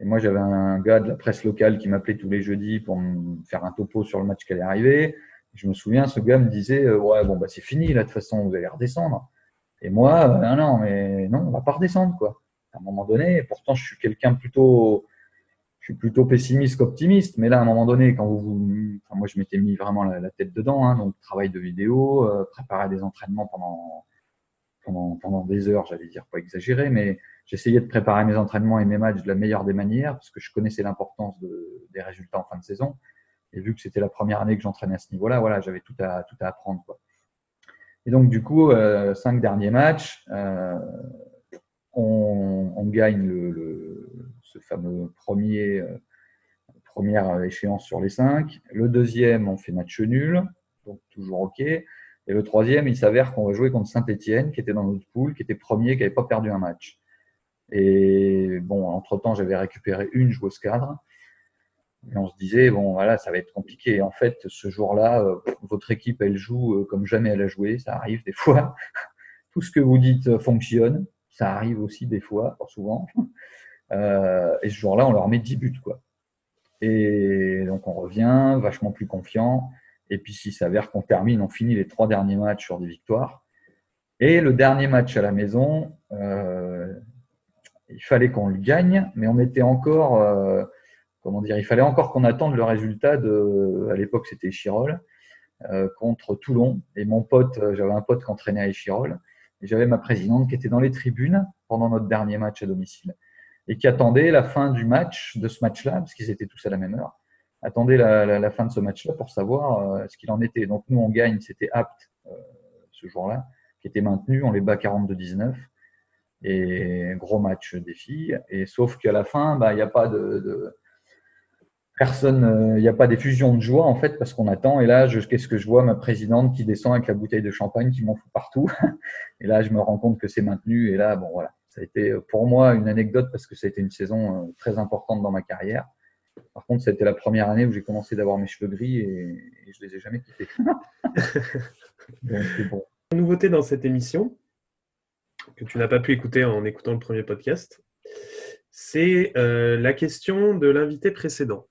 Et moi, j'avais un gars de la presse locale qui m'appelait tous les jeudis pour me faire un topo sur le match qui allait arriver. Je me souviens, ce gars me disait Ouais, bon, bah, c'est fini, là, de toute façon, vous allez redescendre. Et moi, non, non, mais non, on va pas redescendre, quoi. À un moment donné, pourtant, je suis quelqu'un plutôt je suis plutôt pessimiste qu'optimiste, mais là, à un moment donné, quand vous, enfin, moi, je m'étais mis vraiment la, tête dedans, hein, donc travail de vidéo, euh, préparer des entraînements pendant, pendant, pendant des heures, j'allais dire, pas exagérer, mais j'essayais de préparer mes entraînements et mes matchs de la meilleure des manières, parce que je connaissais l'importance de, des résultats en fin de saison. Et vu que c'était la première année que j'entraînais à ce niveau-là, voilà, j'avais tout à, tout à apprendre. Quoi. Et donc, du coup, euh, cinq derniers matchs, euh, on, gagne le fameux premier, euh, première échéance sur les cinq. Le deuxième, on fait match nul, donc toujours OK. Et le troisième, il s'avère qu'on va jouer contre Saint-Etienne, qui était dans notre poule, qui était premier, qui n'avait pas perdu un match. Et bon, entre-temps, j'avais récupéré une joueuse cadre. Et on se disait, bon, voilà, ça va être compliqué. En fait, ce jour-là, euh, votre équipe, elle joue euh, comme jamais elle a joué. Ça arrive des fois. Tout ce que vous dites fonctionne. Ça arrive aussi des fois, pas souvent. Euh, et ce jour-là, on leur met 10 buts, quoi. Et donc, on revient vachement plus confiant. Et puis, s'il s'avère qu'on termine, on finit les trois derniers matchs sur des victoires. Et le dernier match à la maison, euh, il fallait qu'on le gagne, mais on était encore, euh, comment dire, il fallait encore qu'on attende le résultat de, à l'époque c'était Chirol, contre Toulon. Et mon pote, j'avais un pote qui entraînait à Échirol, et j'avais ma présidente qui était dans les tribunes pendant notre dernier match à domicile et qui attendait la fin du match, de ce match-là, parce qu'ils étaient tous à la même heure, attendait la, la, la fin de ce match-là pour savoir euh, ce qu'il en était. Donc nous, on gagne, c'était apte euh, ce jour-là, qui était maintenu, on les bat 42-19, et gros match des filles. Et sauf qu'à la fin, bah, il n'y a pas de, de personne, il euh, n'y a pas d'effusion de joie en fait parce qu'on attend. Et là, qu'est-ce que je vois? Ma présidente qui descend avec la bouteille de champagne qui m'en fout partout. Et là, je me rends compte que c'est maintenu. Et là, bon voilà, ça a été euh, pour moi une anecdote parce que ça a été une saison euh, très importante dans ma carrière. Par contre, ça a été la première année où j'ai commencé d'avoir mes cheveux gris et, et je les ai jamais quittés. Donc, bon. Une nouveauté dans cette émission que tu n'as pas pu écouter en écoutant le premier podcast, c'est euh, la question de l'invité précédent.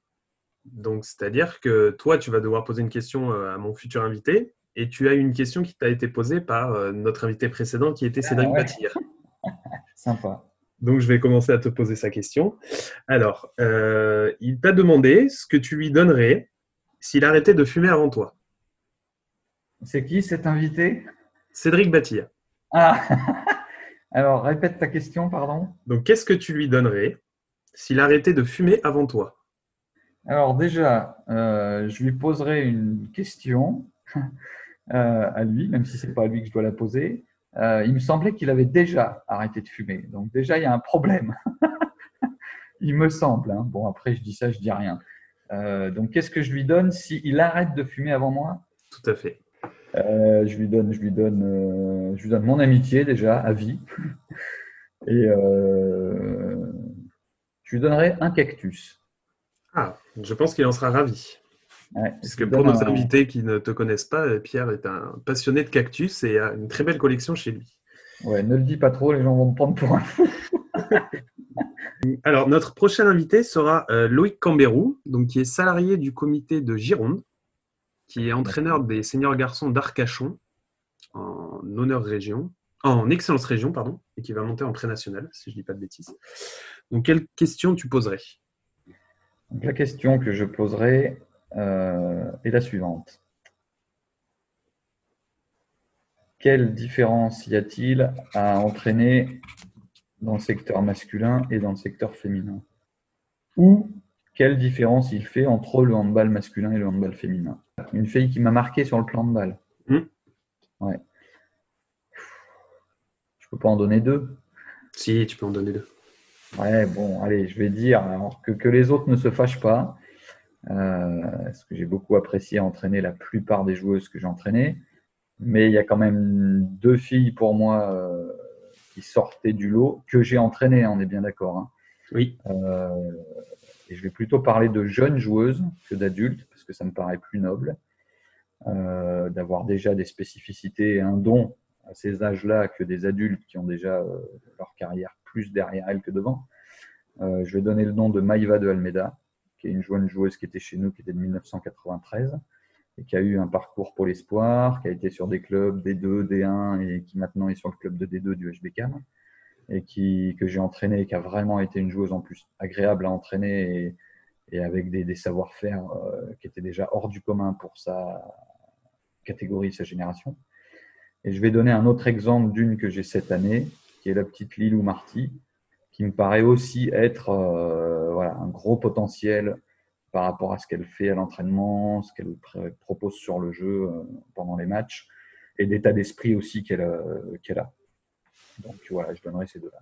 Donc, c'est-à-dire que toi, tu vas devoir poser une question à mon futur invité et tu as une question qui t'a été posée par notre invité précédent qui était Cédric ah ouais. Batir. Sympa. Donc, je vais commencer à te poser sa question. Alors, euh, il t'a demandé ce que tu lui donnerais s'il arrêtait de fumer avant toi. C'est qui cet invité? Cédric Batir. Ah Alors, répète ta question, pardon. Donc, qu'est-ce que tu lui donnerais s'il arrêtait de fumer avant toi? Alors, déjà, euh, je lui poserai une question euh, à lui, même si ce n'est pas à lui que je dois la poser euh, il me semblait qu'il avait déjà arrêté de fumer. Donc déjà, il y a un problème. il me semble. Hein. Bon, après, je dis ça, je dis rien. Euh, donc, qu'est-ce que je lui donne s'il arrête de fumer avant moi? Tout à fait. Euh, je lui donne, je lui donne, je lui donne mon amitié déjà à vie. Et je lui donnerai un cactus. Ah, je pense qu'il en sera ravi. Ouais, Parce je que lui pour nos un- invités qui ne te connaissent pas, Pierre est un passionné de cactus et a une très belle collection chez lui. Ouais, ne le dis pas trop, les gens vont me prendre pour un fou. Alors, notre prochain invité sera euh, Loïc Cambérou, donc, qui est salarié du comité de Gironde, qui est entraîneur des seniors garçons d'Arcachon en honneur région, en excellence région, pardon, et qui va monter en pré-national, si je ne dis pas de bêtises. Donc, quelle question tu poserais? La question que je poserai euh, est la suivante. Quelle différence y a-t-il à entraîner dans le secteur masculin et dans le secteur féminin? Ou quelle différence il fait entre le handball masculin et le handball féminin? Une fille qui m'a marqué sur le plan handball. Hmm. Ouais. Je peux pas en donner deux? Si, tu peux en donner deux. Ouais, bon, allez, je vais dire, alors que, que les autres ne se fâchent pas, euh, parce que j'ai beaucoup apprécié entraîner la plupart des joueuses que j'ai entraînées, mais il y a quand même deux filles pour moi euh, qui sortaient du lot, que j'ai entraînées, on est bien d'accord. hein. Oui, Euh, et je vais plutôt parler de jeunes joueuses que d'adultes, parce que ça me paraît plus noble euh, d'avoir déjà des spécificités et un don à ces âges-là que des adultes qui ont déjà euh, leur carrière plus derrière elles que devant. Euh, je vais donner le nom de Maïva de Almeida, une jeune joueuse qui était chez nous, qui était de 1993, et qui a eu un parcours pour l'espoir, qui a été sur des clubs D2, D1, et qui maintenant est sur le club de D2 du HBCAM et qui, que j'ai entraîné et qui a vraiment été une joueuse en plus agréable à entraîner et, avec des, des savoir-faire euh, qui étaient déjà hors du commun pour sa catégorie, sa génération. Et je vais donner un autre exemple d'une que j'ai cette année, qui est la petite Lilou Marty, qui me paraît aussi être euh, voilà, un gros potentiel par rapport à ce qu'elle fait à l'entraînement, ce qu'elle pr- propose sur le jeu euh, pendant les matchs, et l'état d'esprit aussi qu'elle euh, qu'elle a. Donc voilà, je donnerai ces deux-là.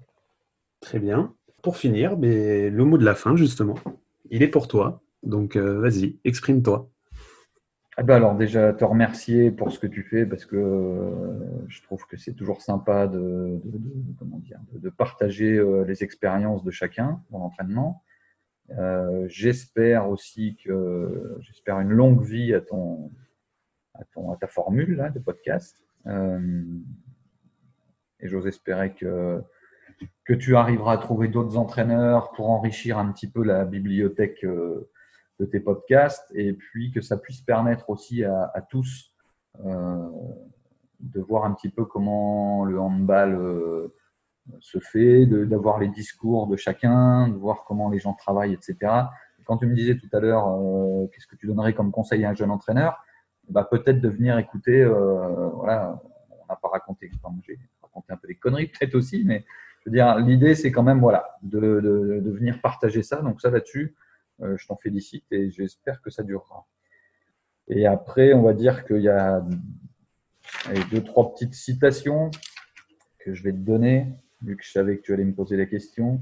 très bien. Pour finir, mais le mot de la fin, justement, il est pour toi. Donc, vas-y, exprime-toi. Ah ben alors déjà te remercier pour ce que tu fais parce que euh, je trouve que c'est toujours sympa de, partager euh, les expériences de chacun dans l'entraînement. Euh, j'espère aussi que j'espère une longue vie à ton à, ta formule de podcast. Et j'ose espérer que, tu arriveras à trouver d'autres entraîneurs pour enrichir un petit peu la bibliothèque tes podcasts et puis que ça puisse permettre aussi à, tous euh, de voir un petit peu comment le handball euh, se fait, d'avoir les discours de chacun, de voir comment les gens travaillent, etc. Quand tu me disais tout à l'heure, euh, qu'est-ce que tu donnerais comme conseil à un jeune entraîneur? Bah, Peut-être de venir écouter, voilà, on n'a pas raconté, j'ai raconté un peu des conneries peut-être aussi, mais je veux dire, l'idée c'est quand même voilà, de, de, de venir partager ça. Donc ça là-dessus, je t'en félicite et j'espère que ça durera. Et après, on va dire qu'il y a deux, trois petites citations que je vais te donner, vu que je savais que tu allais me poser la question.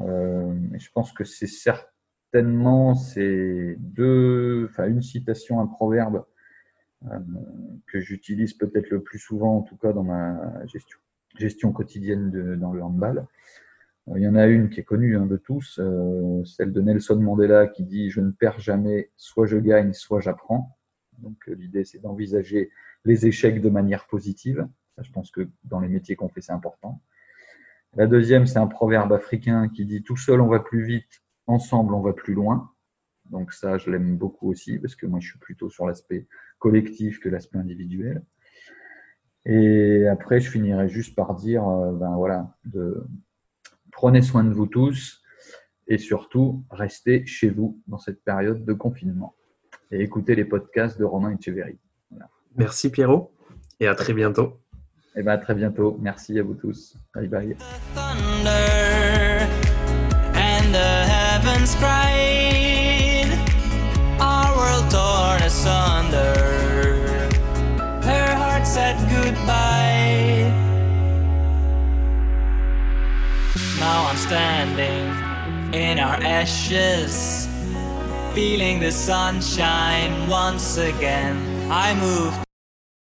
Euh, je pense que c'est certainement c'est deux, enfin une citation, un proverbe euh, que j'utilise peut-être le plus souvent, en tout cas dans ma gestion, quotidienne dans le handball. Euh, Il y en a une qui est connue hein, de tous, euh, celle de Nelson Mandela qui dit Je ne perds jamais, soit je gagne, soit j'apprends. Donc euh, l'idée, c'est d'envisager les échecs de manière positive. Ça, je pense que dans les métiers qu'on fait, c'est important. La deuxième, c'est un proverbe africain qui dit Tout seul, on va plus vite, ensemble, on va plus loin. Donc ça, je l'aime beaucoup aussi parce que moi, je suis plutôt sur l'aspect collectif que l'aspect individuel. Et après, je finirai juste par dire, euh, ben voilà, de, prenez soin de vous tous et surtout, restez chez vous dans cette période de confinement et écoutez les podcasts de Romain Echeverry. Merci Pierrot et à très bientôt. Et ben à très bientôt. Merci à vous tous. Bye bye. Now I'm standing in our ashes, feeling the sunshine once again. I moved